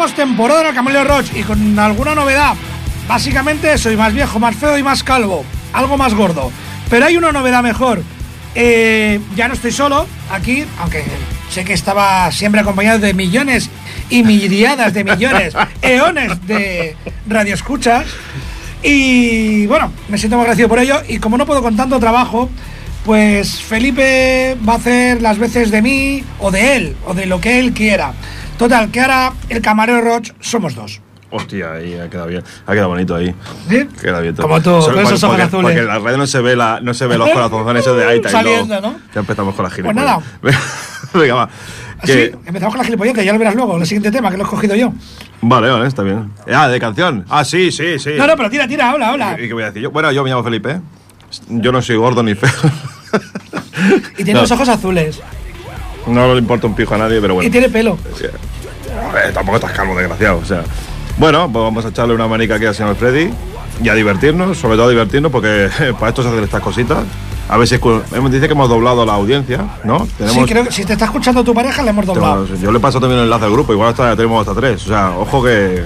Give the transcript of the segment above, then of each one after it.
Empezamos temporada en el Camelio Roach y con alguna novedad. Básicamente soy más viejo, más feo y más calvo. Algo más gordo. Pero hay una novedad mejor. Eh, ya no estoy solo aquí, aunque sé que estaba siempre acompañado de millones y miriadas de millones, eones de radioescuchas. Y bueno, me siento muy agradecido por ello. Y como no puedo con tanto trabajo, pues Felipe va a hacer las veces de mí o de él, o de lo que él quiera. Total, que ahora el camarero Roach somos dos. Hostia, ahí ha quedado bien. Ha quedado bonito ahí. ¿Sí? Queda bien todo. Como tú, Solo- con esos ojos porque, azules. Porque en la radio no se ve, la, no se ve los corazones esos de ahí. Saliendo, ¿no? Ya empezamos con la gira. Pues nada. Venga, va. Así, Que- empezamos con la gilipollez, que ya lo verás luego, el siguiente tema, que lo he escogido yo. Vale, vale, está bien. Ah, de canción. Ah, sí, sí, sí. No, no, pero tira, tira, habla, habla. ¿Y qué voy a decir yo? Bueno, yo me llamo Felipe. Yo no soy gordo ni feo. Y tiene No. los ojos azules. No le importa un pijo a nadie, pero bueno. Y tiene pelo. A ver, tampoco estás calmo, desgraciado. O sea, bueno, pues vamos a echarle una manica aquí al señor Freddy y a divertirnos, sobre todo a divertirnos, porque para esto se hacen estas cositas. A ver si hemos- dice que hemos doblado la audiencia, ¿no? Sí, creo que si te está escuchando tu pareja, le hemos doblado. tenemos- yo le paso también el enlace al grupo, igual hasta tenemos hasta tres. O sea, ojo que.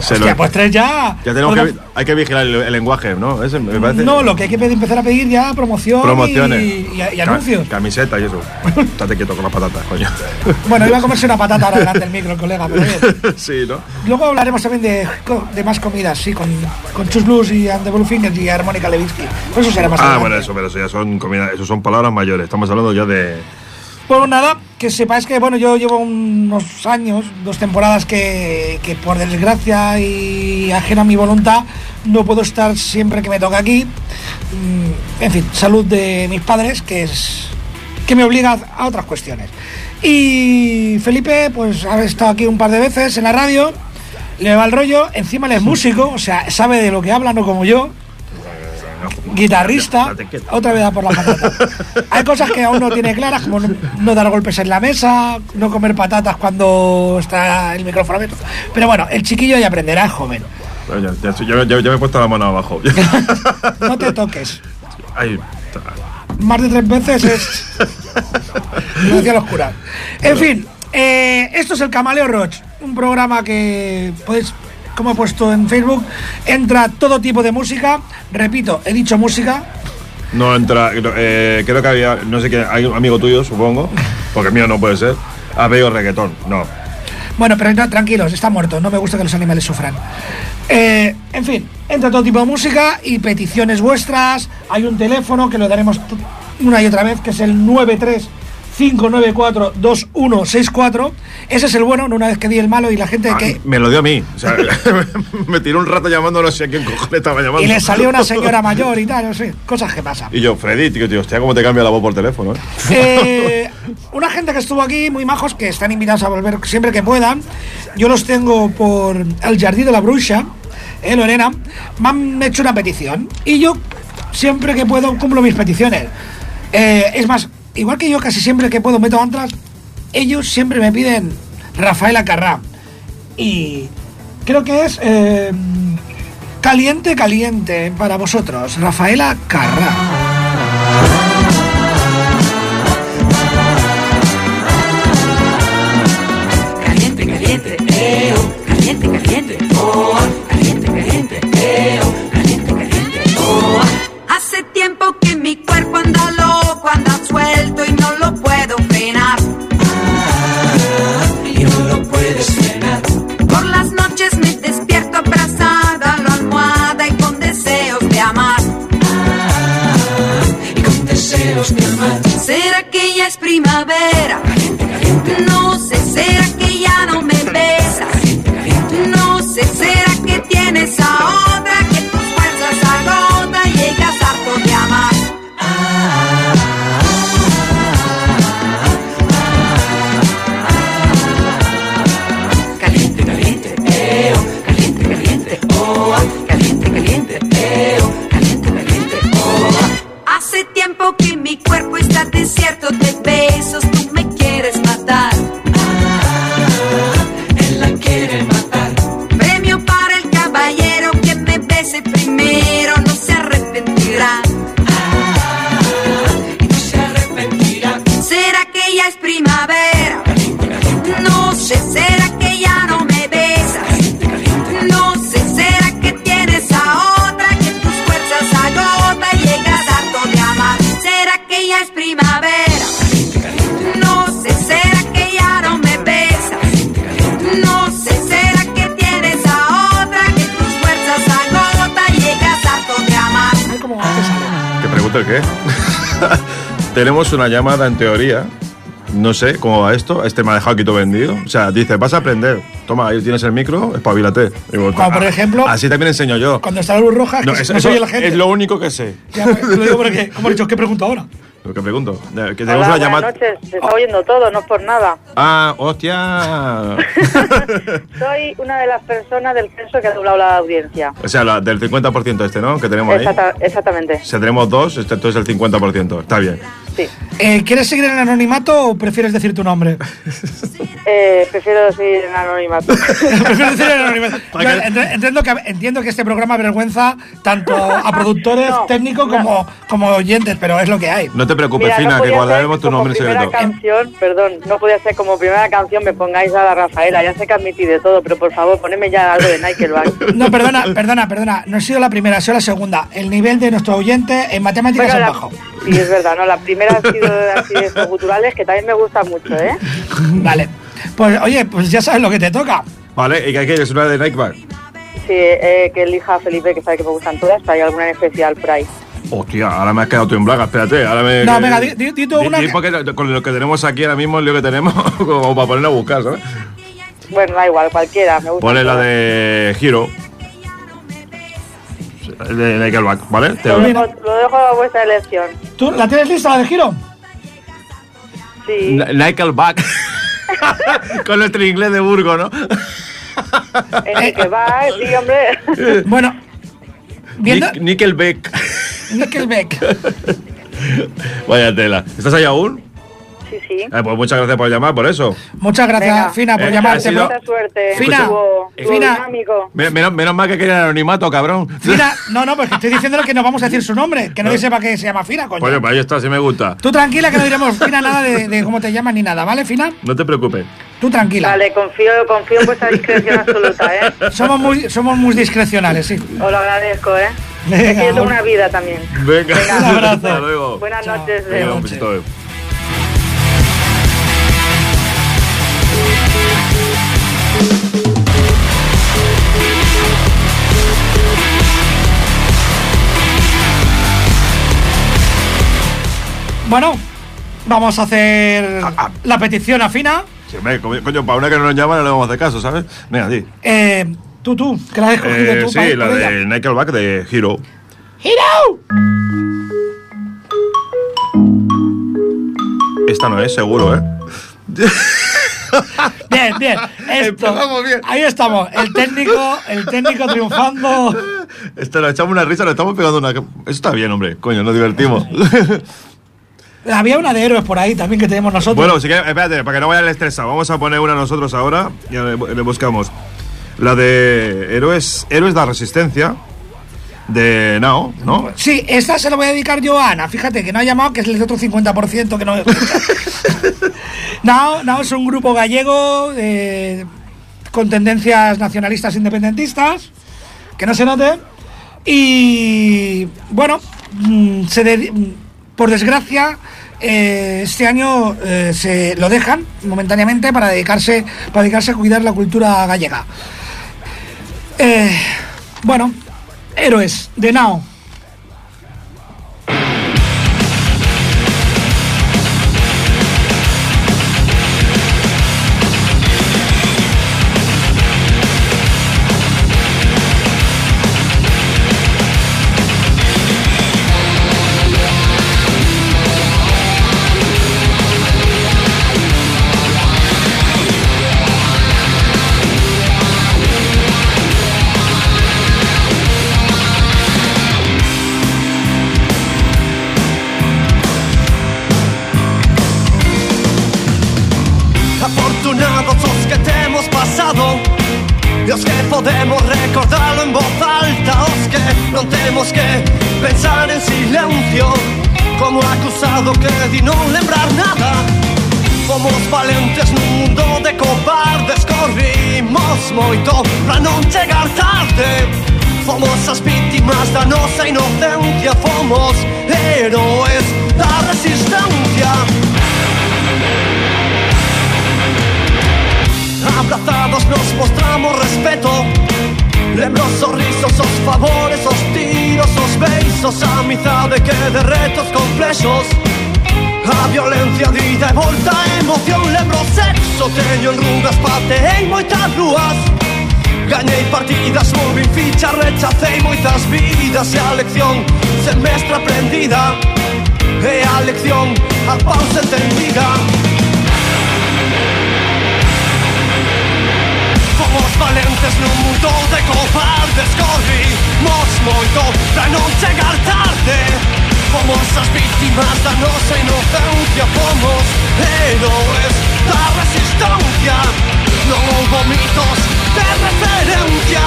se Hostia, lo- pues tres ya. ya tenemos Bueno, que, hay que vigilar el, el lenguaje, ¿no? Ese me parece. No, lo que hay que pedir- empezar a pedir ya promoción Promociones. y, y- y anuncios. Camiseta y eso. Estate quieto con las patatas, coño. Bueno, iba a comerse una patata ahora delante del micro el colega, pero bien. sí, ¿no? Luego hablaremos también de, de más comidas, sí, con, con Chus Blues y And the y Armónica Levinsky. Pues eso será más Ah, adelante. bueno, eso, pero eso ya son comida, eso son palabras mayores. Estamos hablando ya de. Pues nada, que sepáis que bueno, yo llevo unos años, dos temporadas que, que por desgracia y ajena a mi voluntad no puedo estar siempre que me toca aquí. Mm, En fin, salud de mis padres, que es que me obliga a otras cuestiones. Y Felipe, pues ha estado aquí un par de veces en la radio, le va el rollo, encima él es músico, o sea, sabe de lo que habla, no como yo. Guitarrista, otra vez a por la patata. Hay cosas que aún no tiene claras, como no, no dar golpes en la mesa, no comer patatas cuando está el micrófono abierto. Pero bueno, el chiquillo ya aprenderá, es joven. Ya, ya- ya- ya- ya me he puesto la mano abajo. No te toques. Más de tres veces es. Lo decían los curas. En fin, eh, esto es el Camaleo Roach, un programa que podéis, como he puesto en Facebook, entra todo tipo de música. Repito, he dicho música. no entra. eh, creo que había. No sé qué. Hay un amigo tuyo, supongo. Porque mío no puede ser. Ha pedido reggaetón. No. Bueno, pero no, tranquilos, está muerto. No me gusta que los animales sufran. Eh, en fin, entra todo tipo de música y peticiones vuestras. Hay un teléfono que lo daremos una y otra vez, que es el 935942164. Ese es el bueno, no una vez que di el malo y la gente que... Me lo dio a mí. O sea, me tiró un rato llamando, no sé a quién cojones estaba llamando. Y le salió una señora mayor y tal, no sé, cosas que pasan. Y yo, Freddy, tío, tío, hostia, cómo te cambia la voz por teléfono, ¿eh? Eh, una gente que estuvo aquí, muy majos, que están invitados a volver siempre que puedan. Yo los tengo por el Jardín de la Bruja, eh, Lorena. Me han hecho una petición. Y yo, siempre que puedo, cumplo mis peticiones. Eh, es más, igual que yo casi siempre que puedo meto antras, ellos siempre me piden Rafaela Carrá. Y creo que es eh, caliente, caliente para vosotros. Rafaela Carrá. Primavera? Tenemos una llamada en teoría. No sé cómo va esto. Este me ha dejado aquí todo vendido. O sea, dice, vas a aprender. Toma, ahí tienes el micro, espabilate. Digo, Como por "Ah, ejemplo- Así también enseño yo. Cuando está la luz roja, es que No, no, eso, soy eso el gente. es lo único que sé. Ya, lo digo porque, como he dicho, ¿qué pregunto ahora? Lo que pregunto. Que tenemos Hola, una buenas llamada. noches. Se está oyendo todo, no es por nada. Ah, hostia. Soy una de las personas del censo que ha doblado la audiencia. o sea, la, del 50% este, ¿no? Que tenemos ahí. Exacta- exactamente. Si tenemos dos, este entonces el 50%. Está bien. Sí. Eh, ¿Quieres seguir en el anonimato o prefieres decir tu nombre? Eh, prefiero seguir en anonimato. Prefieres decir el anonimato. Yo entiendo, que, entiendo que este programa avergüenza tanto a productores, No, técnicos no. como, como oyentes, pero es lo que hay. No te preocupes, Mira, Fina, no que guardaremos tu nombre en primera secreto. canción, perdón, no podía ser como primera canción me pongáis a la Rafaela. Ya sé que admití de todo, pero por favor, poneme ya algo de Nickelback. No, perdona, perdona, perdona. No he sido la primera, soy la segunda. El nivel de nuestro oyente en matemáticas Bueno, es la- bajo. sí, es verdad, ¿no? La primera ha sido así de estos guturales, que también me gusta mucho, ¿eh? Vale. Pues oye, pues ya sabes lo que te toca. Vale, ¿y qué quieres? ¿Una de Nikeback? Sí, eh, que elija a Felipe, que sabe que me gustan todas, pero hay alguna en especial por ahí. Hostia, ahora me has quedado tú en braga, espérate. Ahora me, No, venga, di- di- di tú una porque con lo que tenemos aquí ahora mismo, el lío que tenemos, como para ponerla a buscar, ¿sabes? Bueno, da igual, cualquiera, me gusta. Ponle la de Hero. El de Nickelback, ¿vale? Te Lo lo- dejo, lo dejo a vuestra elección. ¿Tú la tienes lista, la de giro? Sí. Nickelback. con nuestro inglés de Burgo, ¿no? En el que va, sí, hombre. Bueno, viendo. Nick- Nickelback. Nickelback. Vaya tela. ¿Estás ahí aún? Sí, sí. Eh, pues muchas gracias por llamar, por eso. Muchas gracias, Venga. Fina, por Eh, llamarte. sido- Mucha suerte. Fina, Fina. Menos, menos mal que quería el anonimato, cabrón. Fina, no, no, porque estoy diciéndole que no vamos a decir su nombre, que nadie sepa que se llama Fina, coño. Pues, pues ahí está, sí me gusta. Tú tranquila que no diremos Fina nada de, de cómo te llamas ni nada, ¿vale, Fina? No te preocupes. Tú tranquila. Vale, confío, confío en vuestra discreción absoluta, ¿eh? Somos muy, somos muy discrecionales, sí. Os lo agradezco, ¿eh? Venga, es que yo tengo un- una vida también. Venga, Un abrazo. Hasta luego. Buenas Chao. noches, Venga, un besito. Bueno, vamos a hacer Ah, ah. la petición a Fina. Sí, hombre, co- coño, para una que no nos llama no le vamos a hacer caso, ¿sabes? Venga, sí. Eh, tú, tú, que la has escogido Eh, tú. sí, la ella. de Nickelback de Hero. ¡Hero! Esta no es, seguro, ¿eh? Bien, bien. Esto, bien. Ahí estamos. El técnico, el técnico triunfando. Esto lo echamos una risa, le estamos pegando una. Eso está bien, hombre. Coño, nos divertimos. Había una de héroes por ahí también que tenemos nosotros. bueno, si que, espérate, para que no vaya el estresado, vamos a poner una nosotros ahora. Ya le, le buscamos. La de Héroes, Héroes de la Resistencia. De Nao, ¿no? Sí, esta se la voy a dedicar yo a Ana. Fíjate que no ha llamado, que es el otro 50% que no no, no, es un grupo gallego eh, con tendencias nacionalistas independentistas, que no se note. Y bueno, mm, se dedi- mm, por desgracia, eh, este año eh, se lo dejan momentáneamente para dedicarse, para dedicarse a cuidar la cultura gallega. Eh, bueno, héroes de Nao. smoito pra non chegar tarde. Fomos as víctimas da nosa inocencia. Fomos héroes da resistencia. Abrazados nos mostramos respeto. Lembro os sorrisos, os favores, os tiros, os besos Amizade que de retos complexos A violencia dita e volta a emoción Lembro sexo, teño en rugas parte pateei moitas rúas. Gañei partidas, movi ficha, rechacei moitas vidas. E a lección semestre aprendida. E a lección a pausa entendida. Fomos valentes nun mundo de cobardes. Corrimos moito pra non chegar tarde. Fomos as víctimas da nosa inocencia Fomos héroes da resistencia Non houbo mitos de referencia.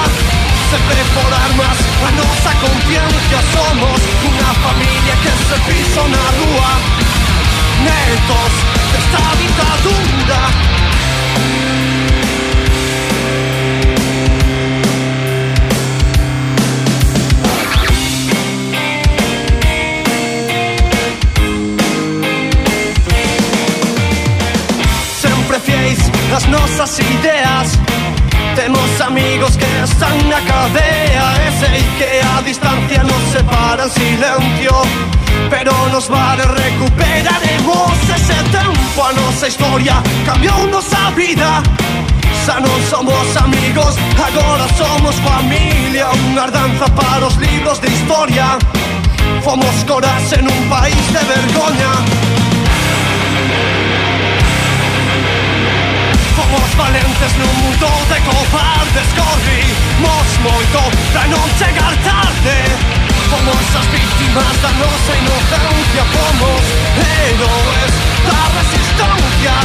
Sempre por armas a nosa conciencia Somos unha familia que se piso na rúa. Netos desta ditadura Somos familia, unha ardanza para os libros de historia. Fomos coras en un país de vergoña. Fomos valentes nun mundo de cobardes Corrimos moito pra non chegar tarde. Fomos as víctimas da nosa inocencia. Fomos héroes da resistencia.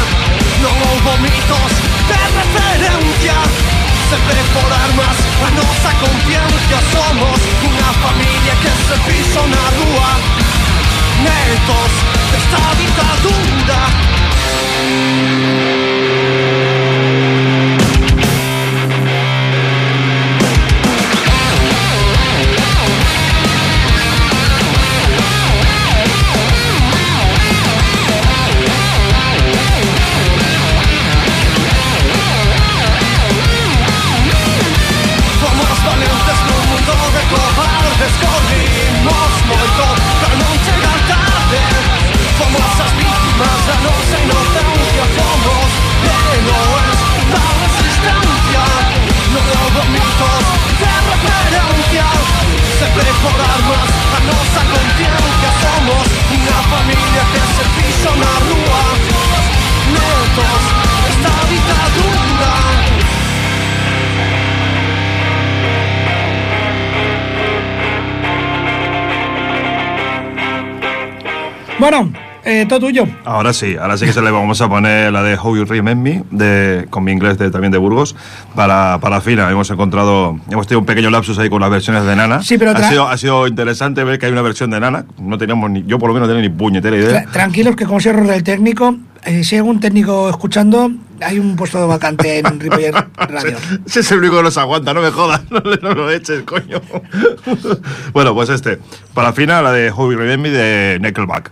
Non houbo mitos de referencia. Sempre por armas. A nosa conciencia Somos unha familia que se piso na rúa. Netos desta ditadura Fomos cobardes Corrimos moito pra non chegar tarde Fomos as víctimas da nosa inocencia Fomos héroes da resistencia Non houbo mitos de referencia Sempre por armas a nosa conciencia Somos unha familia que se piso na Bueno, eh, todo tuyo. Ahora sí, ahora sí que se le vamos a poner la de How You Remember Me, de, con mi inglés de, también de Burgos, para, para Fina. Hemos encontrado, hemos tenido un pequeño lapsus ahí con las versiones de Nana. Sí, pero ha sido, ha sido interesante ver que hay una versión de Nana. No teníamos ni, yo por lo menos no tenía ni puñetera idea. Tra- tranquilos que como es error del técnico, eh, si hay algún técnico escuchando, hay un puesto vacante en Ripollet Radio. Ese es el único que nos aguanta, no me jodas, no lo eches, coño. bueno, pues este, para Fina, la de How You Remember Me de Nickelback.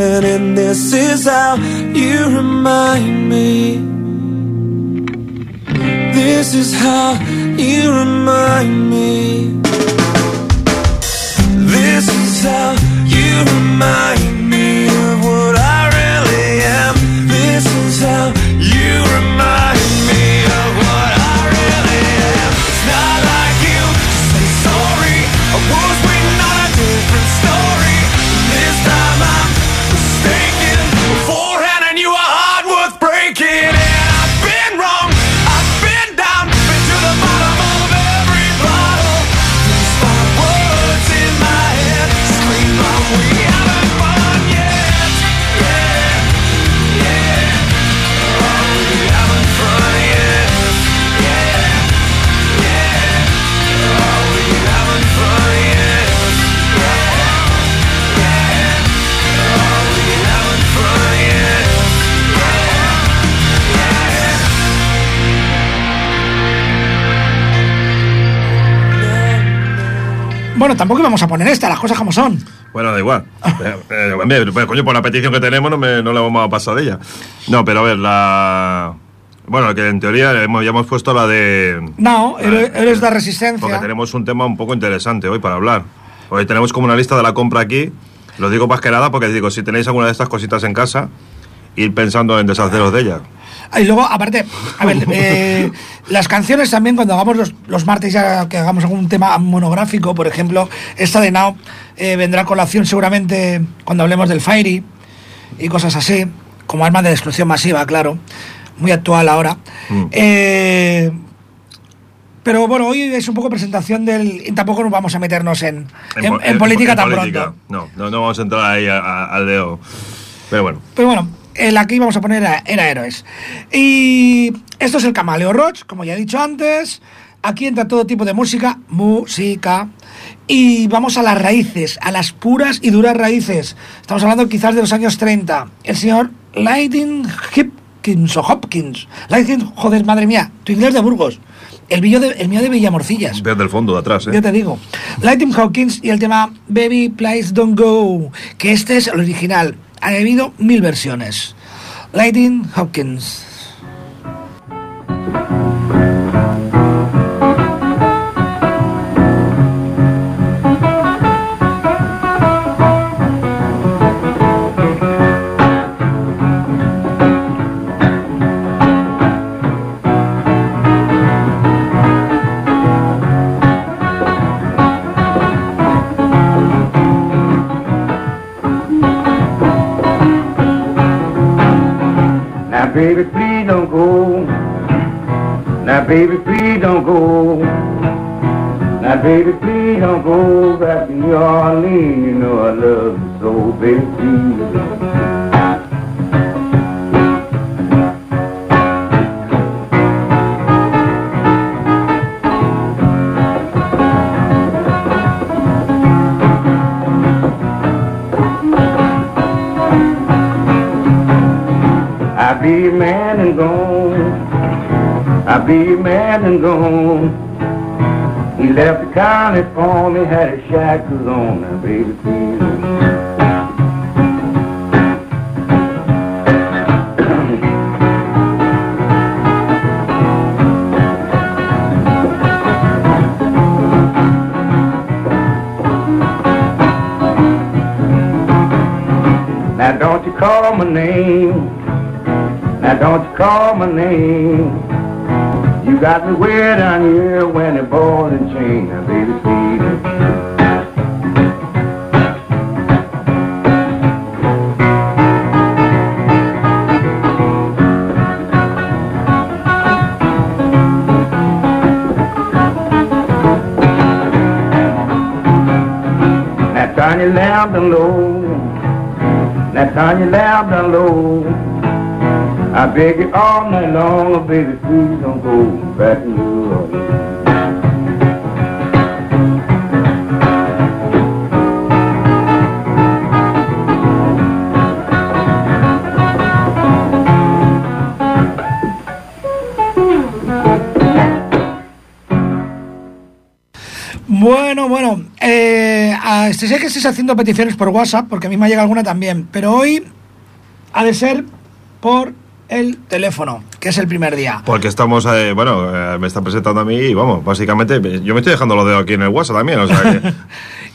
And this is how you remind me. This is how you remind me. This is how you remind me Bueno, tampoco íbamos a poner esta, las cosas como son. Bueno, da igual. Eh, eh, pues, coño, por la petición que tenemos no, me, no le vamos a pasar de ella. No, pero a ver, la... Bueno, que en teoría hemos, ya hemos puesto la de... No, la- eres, de Porque resistencia. tenemos un tema un poco interesante hoy para hablar. Hoy tenemos como una lista de la compra aquí. Lo digo más que nada porque digo, si tenéis alguna de estas cositas en casa, ir pensando en deshaceros de ellas. Y luego, aparte, a ver, eh, las canciones también, cuando hagamos los, los martes, ya que hagamos algún tema monográfico, por ejemplo, esta de Now eh, vendrá a colación seguramente cuando hablemos del Fairy y cosas así, como arma de destrucción masiva, claro, muy actual ahora. Mm. Eh, pero bueno, hoy es un poco presentación del. Y tampoco nos vamos a meternos en, en, po- en política tan política. pronto. No, no, no vamos a entrar ahí al deo. Pero bueno. Pero bueno, el aquí íbamos a poner era, era héroes. Y esto es el Camaleo Roach, como ya he dicho antes. Aquí entra todo tipo de música, música. Y vamos a las raíces, a las puras y duras raíces. Estamos hablando quizás de los años 30. El señor Lightning Hopkins o Hopkins. Lightning, joder, madre mía, tu inglés de Burgos. El, mío de, el mío de Villamorcillas. Desde el fondo de atrás, ¿eh? Ya te digo. Lightning Hawkins y el tema Baby Please Don't Go, que este es el original. Ha habido mil versiones. Lightning Hawkins. Baby, please don't go. Now, baby, please don't go back to New Orleans. You know I love you so, baby, please. be mad and gone. He left the county for me, had a shack alone. Now, baby, please. Now don't you call my name. Now don't you call my name. You got me way down here when the ball and chain. Now baby, please. Turn your lamp down low. Now turn your lamp down low. I beg you all night long, oh, baby, please don't go Bueno, bueno, eh, a- sé que estáis haciendo peticiones por WhatsApp, porque a mí me ha llegado alguna también, pero hoy ha de ser por el teléfono, que es el primer día. Porque estamos, eh, bueno, eh, me está presentando a mí y vamos, básicamente, yo me estoy dejando los dedos aquí en el WhatsApp también, o sea que.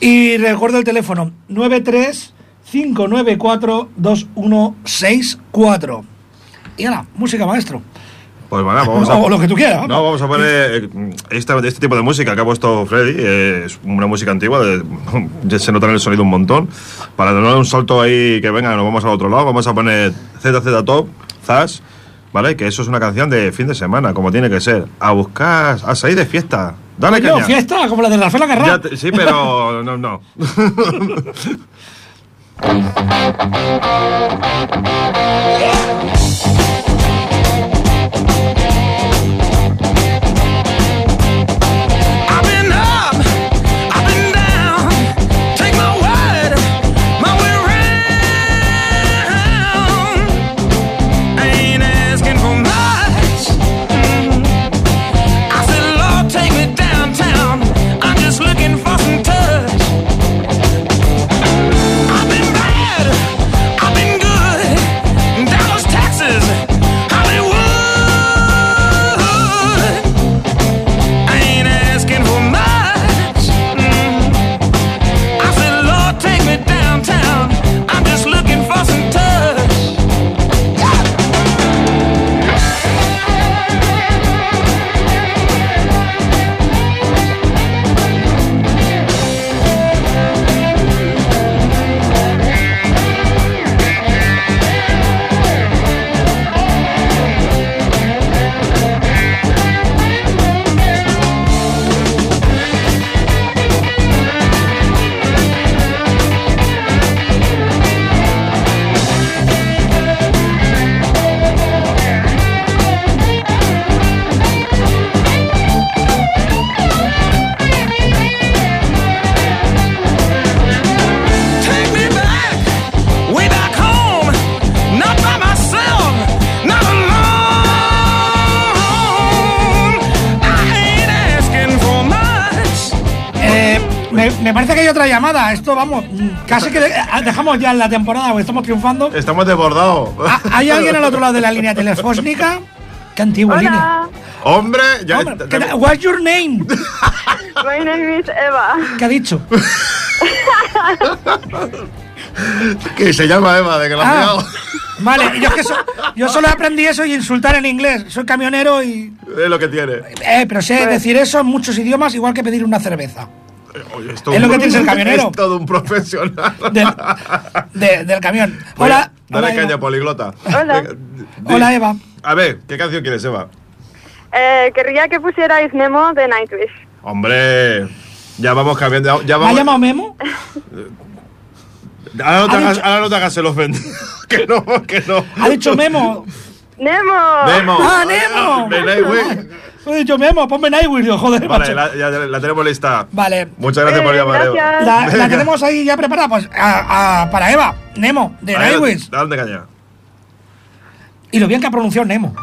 Y recuerdo el teléfono 93 594 2164. Y ahora, música maestro. Pues bueno, vamos a. O lo que tú quieras. No, vamos a poner eh, esta- este tipo de música que ha puesto Freddy. eh, es una música antigua, de- se nota en el sonido un montón. Para dar un salto ahí que venga, nos vamos al otro lado. Vamos a poner ZZ Top, Zas, ¿vale? Que eso es una canción de fin de semana, como tiene que ser. A buscar, a salir de fiesta. Dale Coño, caña. fiesta, como la de Rafael te- sí, pero no, no. otra llamada. Esto, vamos, mm, casi que ah, dejamos ya la temporada porque estamos triunfando. Estamos desbordados. Ah, ¿Hay alguien al otro lado de la línea telefónica? Qué antigua línea. Hombre, ya. Hombre, ¿qué tal? What's your name? my name is Eva. ¿Qué ha dicho? que se llama Eva, de que la Ah, vale, yo, es que so- yo solo aprendí eso y insultar en inglés. Soy camionero y. Es lo que tiene. Eh, pero sé decir eso en muchos idiomas, igual que pedir una cerveza. Oye, esto Es lo que tiene ser camionero. Es todo un profesional. Del, de- del camión. Oye, Hola. Dale hola, caña, Eva. poliglota. Hola. Venga, di- Hola, Eva. A ver, ¿qué canción quieres, Eva? Eh, querría que pusierais Nemo de Nightwish. Hombre, ya vamos cambiando. Ya ¿Me ha vamos. llamado Memo? Ahora no te Ha hagas, dicho- ahora no te hagas el ofendido. que no, que no. Ha dicho Memo. ¡Nemo! Nemo. ¡Ah, Nemo! He dicho Memo, ponme Nightwish, digo, joder, Vale, macho. la, ya la tenemos lista. Vale. Muchas gracias por Eh, llamar, Eva. gracias. La, la tenemos ahí ya preparada, pues, a- a- para Eva. Nemo, de Nightwish. Dale caña. Y lo bien que ha pronunciado Nemo.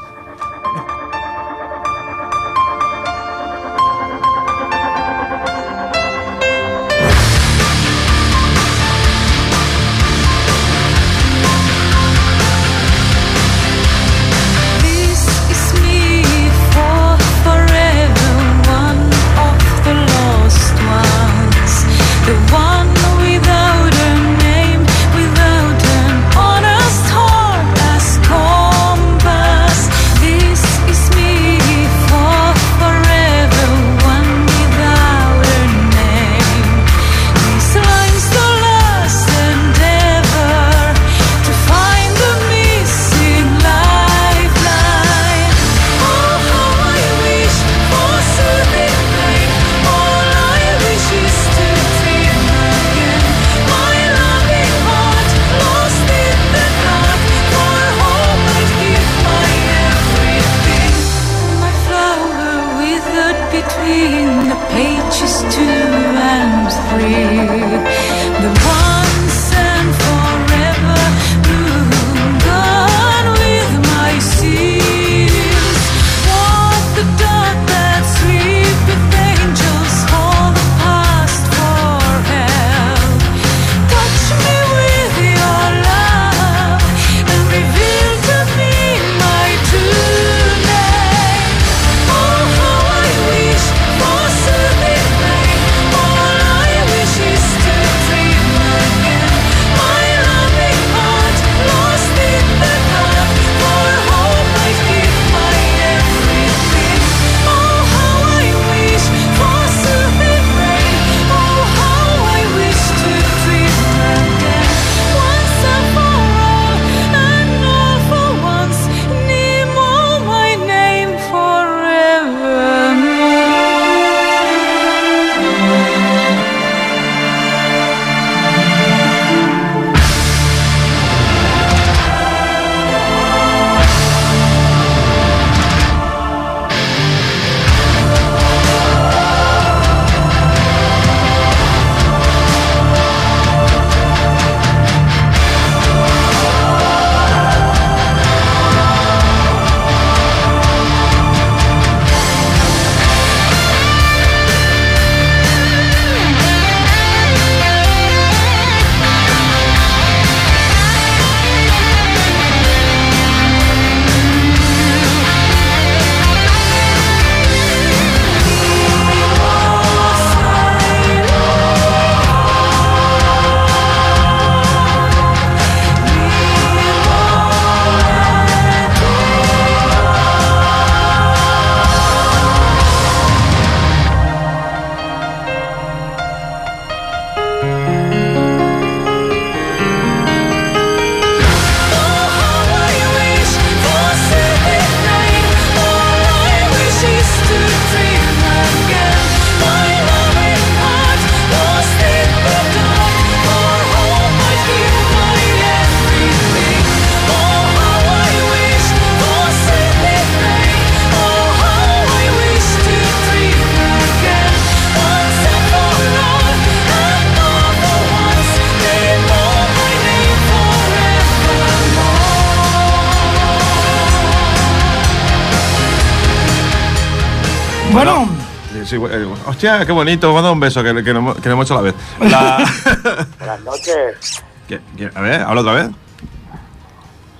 Sí, eh, hostia, qué bonito. Manda un beso que, que, no, que no hemos hecho a la vez. La- Buenas noches, ¿Qué- qué? a ver, habla otra vez.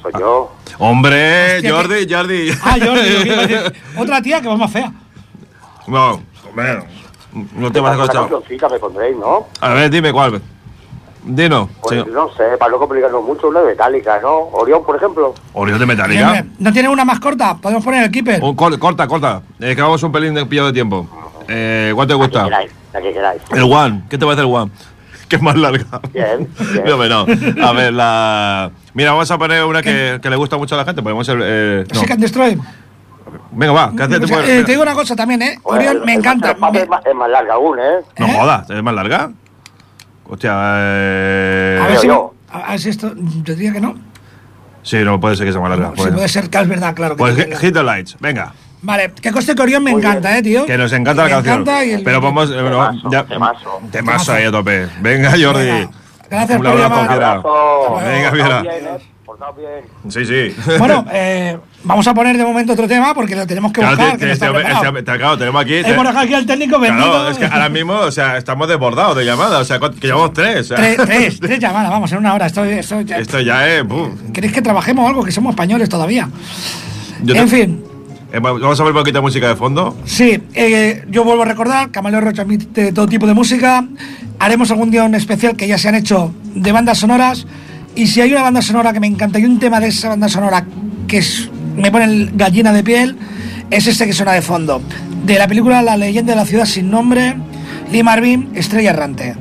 soy yo. Hombre, Hostia, Jordi, Jordi. ah, otra tía que va más fea. No, hombre, no te vas a escuchar. me pondréis, ¿no? A ver, dime cuál. Dinos. Pues Sí. no sé, para no complicarnos mucho, una de Metallica, ¿no? Orión, por ejemplo. Orión de Hombre, Metallica. ¿No tiene una más corta? Podemos poner el keeper. Un corta, corta. Es que vamos un pelín de pillo de tiempo. Eh, ¿Cuál te La que gusta? queráis, la que queráis. El One. ¿Qué te parece el One? Que es más larga. Bien, bien. No, no. A ver, la. Mira, vamos a poner una que, que le gusta mucho a la gente. Ponemos el. eh, no. Seek and Destroy. Venga, va. ¿qué haces? O sea, eh, te digo una cosa también, ¿eh? Bueno, Orión el- me el encanta. Es, más, es más larga aún, ¿eh? No ¿Eh? jodas, ¿es más larga? Hostia, eh. A ver, si, yo. a ver si esto. Yo diría que no. Sí, no puede ser que sea más larga. Si Pues, puede ser que es verdad, claro. Que pues sí, hit the lights, venga. Vale, que coste que Orión me Muy encanta, bien. ¿eh, tío? Que nos encanta la canción. encanta y el- Pero vamos. eh, bueno, Temazo, ya, temazo. temazo ahí a tope. Venga, Jordi. Venga. Gracias Un por abrazo, llamar. fiera. Abrazo. Venga, bien, ¿eh? Bien. Sí, sí. Bueno, eh, vamos a poner de momento otro tema porque lo tenemos que Claro, buscar. te- que este- este- claro, tenemos aquí. Hemos dejado aquí al técnico vendido. Claro, es que ahora mismo, o sea, estamos desbordados de llamadas, o sea, ¿cuánto- que llevamos tres. o sea. Tres, tres, tres llamadas, vamos, en una hora. Esto, esto ya- Esto ya es. ¿Queréis que trabajemos algo? Que somos españoles todavía. Yo en te- fin, Eh, Vamos a ver un poquito de música de fondo. sí, eh, yo vuelvo a recordar, Camaleo Rocha admite todo tipo de música. Haremos algún día un especial que ya se han hecho de bandas sonoras. Y si hay una banda sonora que me encanta y un tema de esa banda sonora que es- me pone gallina de piel, es este que suena de fondo. De la película La leyenda de la ciudad sin nombre, Lee Marvin, Estrella Errante.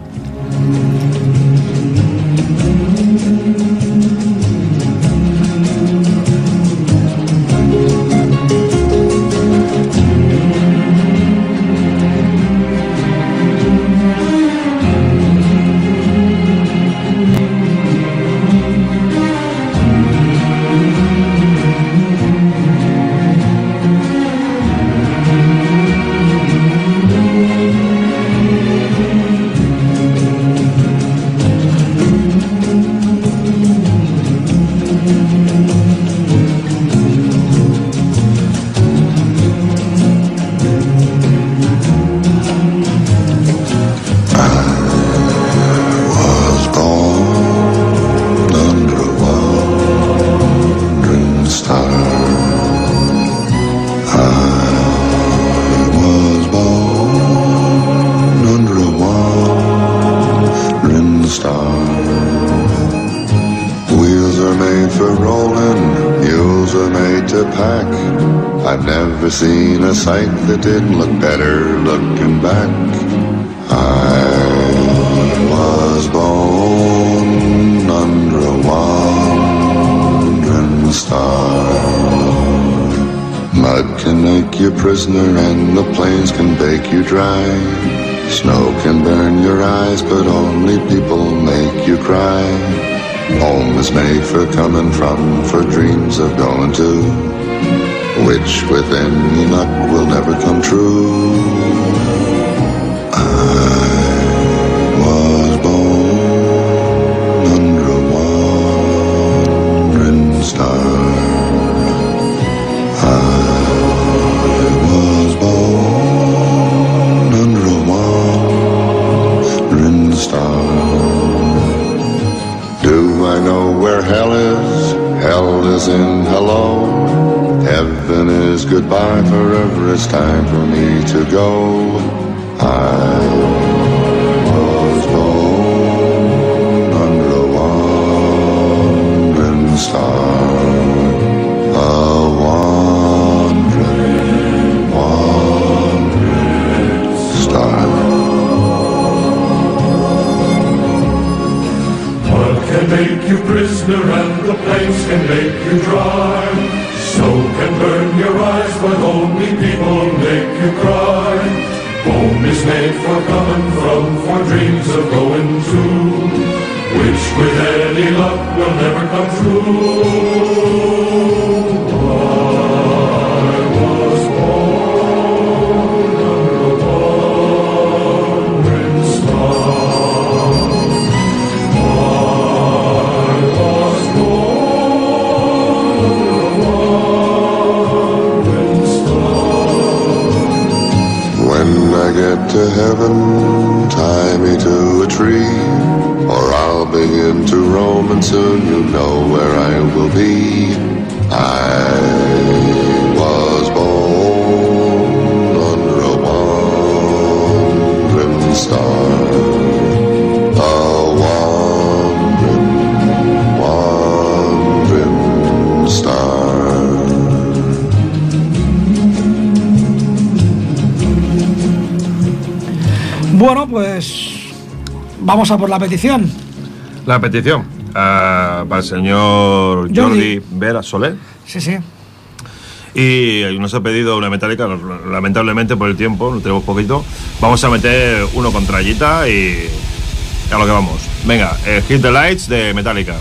Can make you prisoner and the plains can bake you dry. Snow can burn your eyes, but only people make you cry. Home is made for coming from, for dreams of going to, which with any luck will never come true. Goodbye forever. It's time for me to go. I was born under a wandering star. A wandering, wandering star. Mud can make you prisoner and the plains can make you dry. Snow can burn your eyes, but only people make you cry. Home is made for coming from, for dreams of going to, which with any luck will never come true. Vamos a por la petición. La petición ah, para el señor Jordi. Jordi Vera Soler. Sí, sí. Y nos ha pedido una metálica, lamentablemente por el tiempo, no tenemos poquito. Vamos a meter uno con trayita y a lo que vamos. Venga, eh, Hit the Lights de Metallica.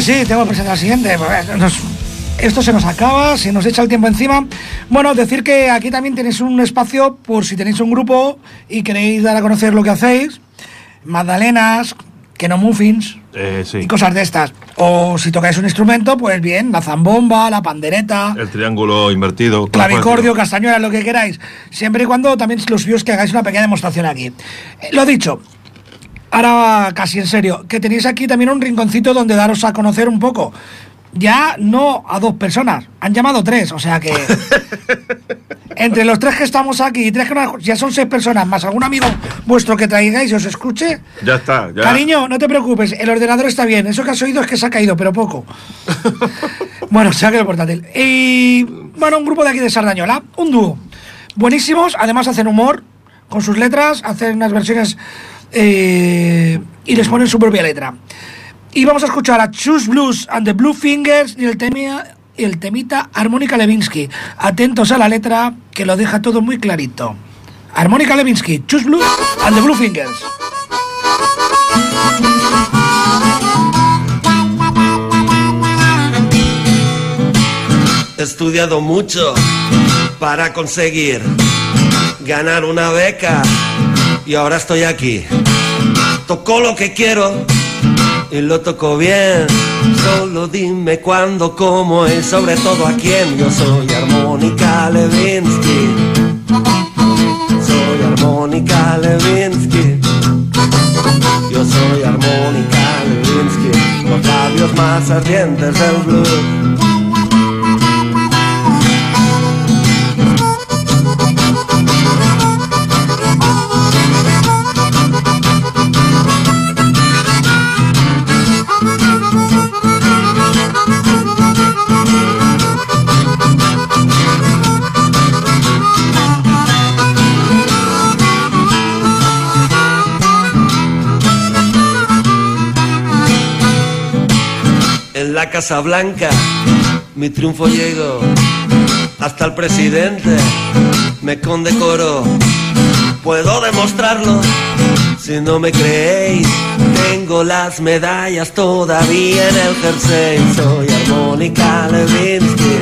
Sí, sí, tengo que presentar la siguiente. Nos- esto se nos acaba, se nos echa el tiempo encima. Bueno, decir que aquí también tenéis un espacio por si tenéis un grupo y queréis dar a conocer lo que hacéis. Magdalenas, que no muffins. Eh, sí. y cosas de estas. O si tocáis un instrumento, pues bien, la zambomba, la pandereta, El triángulo invertido. clavicordio, castañuela, lo que queráis. Siempre y cuando también los views que hagáis una pequeña demostración aquí. Eh, lo dicho, ahora casi en serio, que tenéis aquí también un rinconcito donde daros a conocer un poco. Ya no a dos personas, han llamado tres, o sea que entre los tres que estamos aquí y tres que no, ya son seis personas, más algún amigo vuestro que traigáis y os escuche. Ya está. Ya. Cariño, no te preocupes, el ordenador está bien. Eso que has oído es que se ha caído, pero poco. bueno, se ha quedado el portátil. Y bueno, un grupo de aquí de Sardañola, un dúo. Buenísimos, además hacen humor con sus letras, hacen unas versiones eh, y les ponen su propia letra. Y vamos a escuchar a Choose Blues and the Blue Fingers y el, temia, y el temita Armónica Levinsky. Atentos a la letra que lo deja todo muy clarito. Armónica Levinsky, Choose Blues and the Blue Fingers. He estudiado mucho para conseguir ganar una beca y ahora estoy aquí. Toco lo que quiero y lo toco bien. Solo dime cuándo, cómo y sobre todo a quién. Yo soy Armónica Levinsky. Soy Armónica Levinsky. Yo soy Armónica Levinsky. Los labios más ardientes del blues. En la Casa Blanca mi triunfo llegó hasta el presidente me condecoró. Puedo demostrarlo si no me creéis. Tengo las medallas todavía en el jersey. Soy Armónica Levinsky.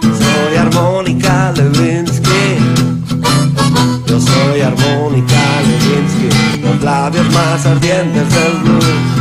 Soy Armónica Levinsky. Yo soy Armónica Levinsky. Los labios más ardientes del blues.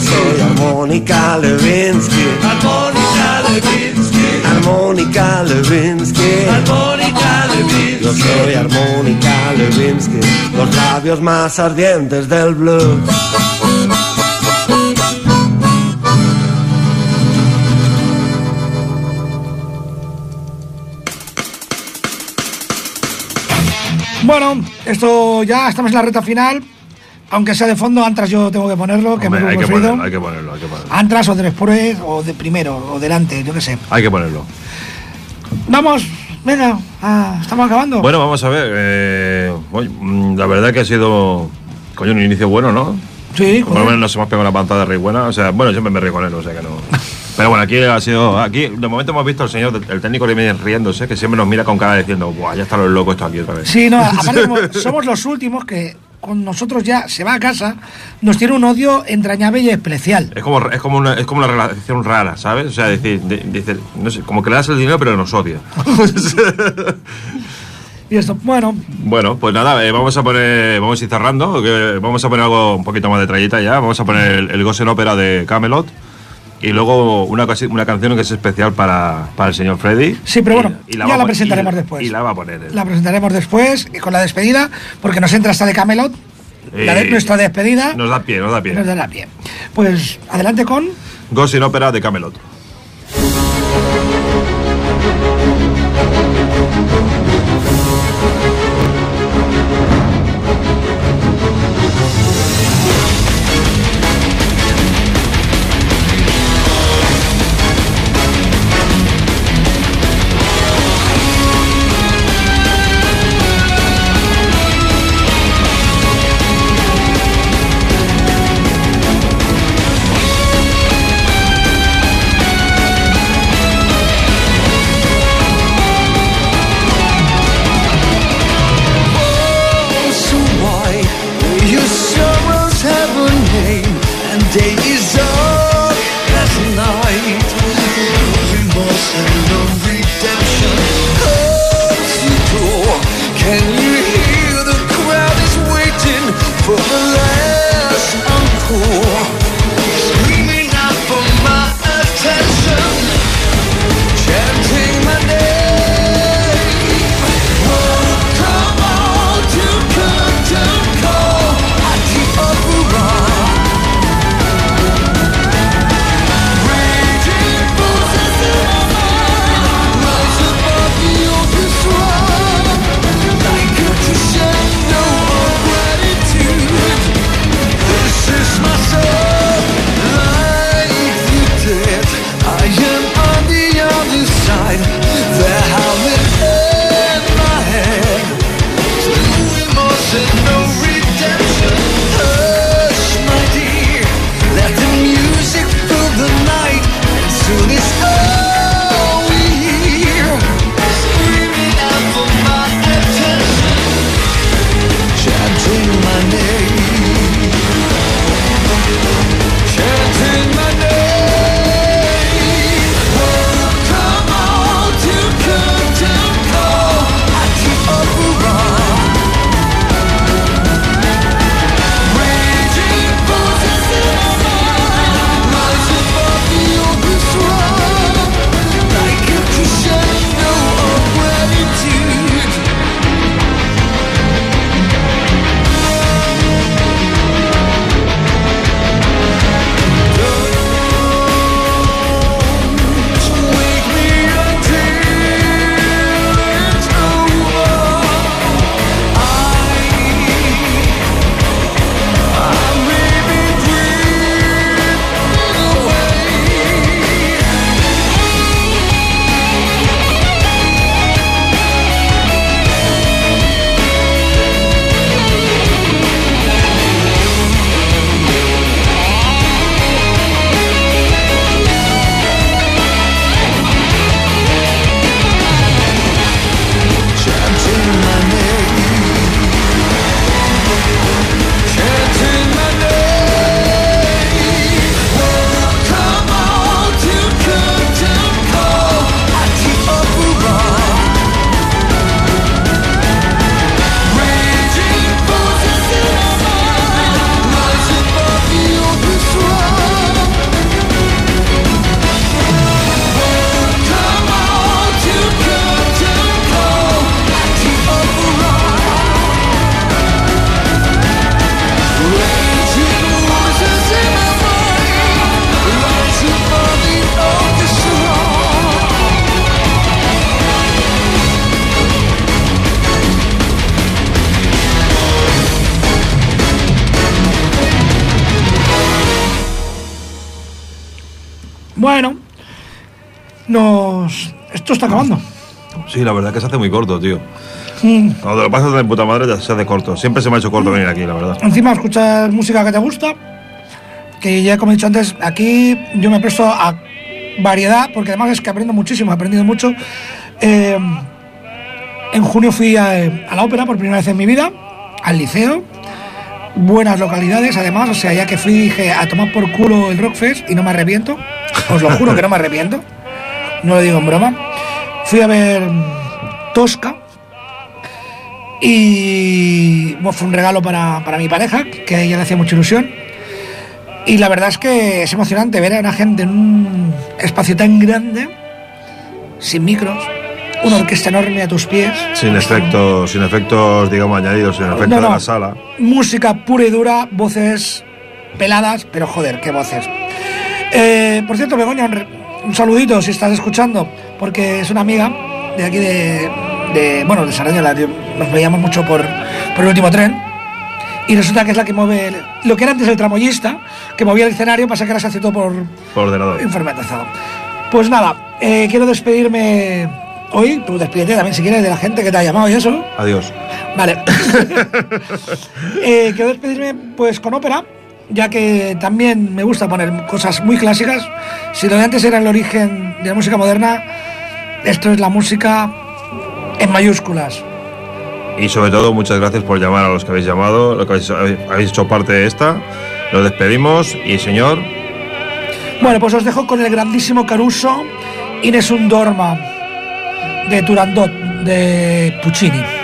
Soy Armónica Levinsky. Armónica Levinsky. Armónica Levinsky. Armónica Levinsky. Yo soy Armónica Levinsky. Los labios más ardientes del blues. Bueno, esto ya estamos en la reta final. Aunque sea de fondo, Antras yo tengo que ponerlo, que Hombre, me hay, que ponerlo, hay que ponerlo, hay que ponerlo. Antras o de después, o de primero, o delante, yo qué sé. Hay que ponerlo. Vamos, venga, ah, estamos acabando. Bueno, vamos a ver. eh, mm, la verdad que ha sido. Coño, un inicio bueno, ¿no? Sí, Por lo menos nos hemos pegado una pantada rey buena. O sea, bueno, siempre me río con él, o sea que no. Pero bueno, aquí ha sido. Aquí, de momento hemos visto al señor, el técnico de viene riéndose, que siempre nos mira con cara diciendo, Buah, ya están los locos esto aquí otra vez. Sí, no, aparte somos los últimos que con nosotros ya se va a casa, nos tiene un odio entrañable y especial. Es como, es, como una, es como una relación rara, ¿sabes? O sea, decir, de- no sé, como que le das el dinero pero nos odia. Y esto, bueno, bueno, pues nada, eh, vamos a poner, vamos a ir cerrando, que vamos a poner algo un poquito más de trayeta ya, vamos a poner el, el Ghost in Opera de Camelot y luego una, una canción que es especial para, para el señor Freddy. sí, pero bueno, Y ya la presentaremos y- después. Y la va a poner él. La presentaremos después y con la despedida, porque nos entra hasta de Camelot. la de- nuestra despedida Nos da pie, nos da pie. nos dará pie. Pues adelante con. Ghost in Opera de Camelot. Bueno, nos. Esto está acabando. Sí, la verdad que se hace muy corto, tío. Mm. Cuando lo pasas de puta madre ya se hace corto. Siempre se me ha hecho corto venir aquí, la verdad. Encima escuchas música que te gusta. Que ya como he dicho antes, aquí yo me presto a variedad, porque además es que aprendo muchísimo, he aprendido mucho. Eh, en junio fui a, a la ópera por primera vez en mi vida, al liceo. Buenas localidades, además, o sea, ya que fui dije a tomar por culo el Rockfest y no me arrepiento. Os lo juro que no me arrepiento. No lo digo en broma. Fui a ver Tosca, y bueno, fue un regalo para, para mi pareja, que a ella le hacía mucha ilusión. Y la verdad es que es emocionante ver a la gente en un espacio tan grande, sin micros, una orquesta enorme a tus pies, Sin efectos, sin efectos, digamos, añadidos, sin efectos No, de la sala. música pura y dura, voces peladas, pero joder, qué voces. Eh, por cierto, Begoña, un, saludito si estás escuchando, porque es una amiga de aquí de, de, bueno, de Sardañola, yo- nos veíamos mucho por, por el último tren. Y resulta que es la que mueve el- lo que era antes el tramoyista, que movía el escenario, pasa que ahora se hace todo por Por ordenador. informatizado. Pues nada, eh, quiero despedirme hoy, tú despídete también si quieres de la gente que te ha llamado y eso. Adiós. Vale. Eh, quiero despedirme pues con ópera, ya que también me gusta poner cosas muy clásicas. Si lo de antes era el origen de la música moderna, esto es la música en mayúsculas. Y sobre todo, muchas gracias por llamar a los que habéis llamado, lo que habéis, habéis hecho parte de esta. Nos despedimos y, señor, Bueno, pues os dejo con el grandísimo Caruso, Ines Dorma, de Turandot, de Puccini.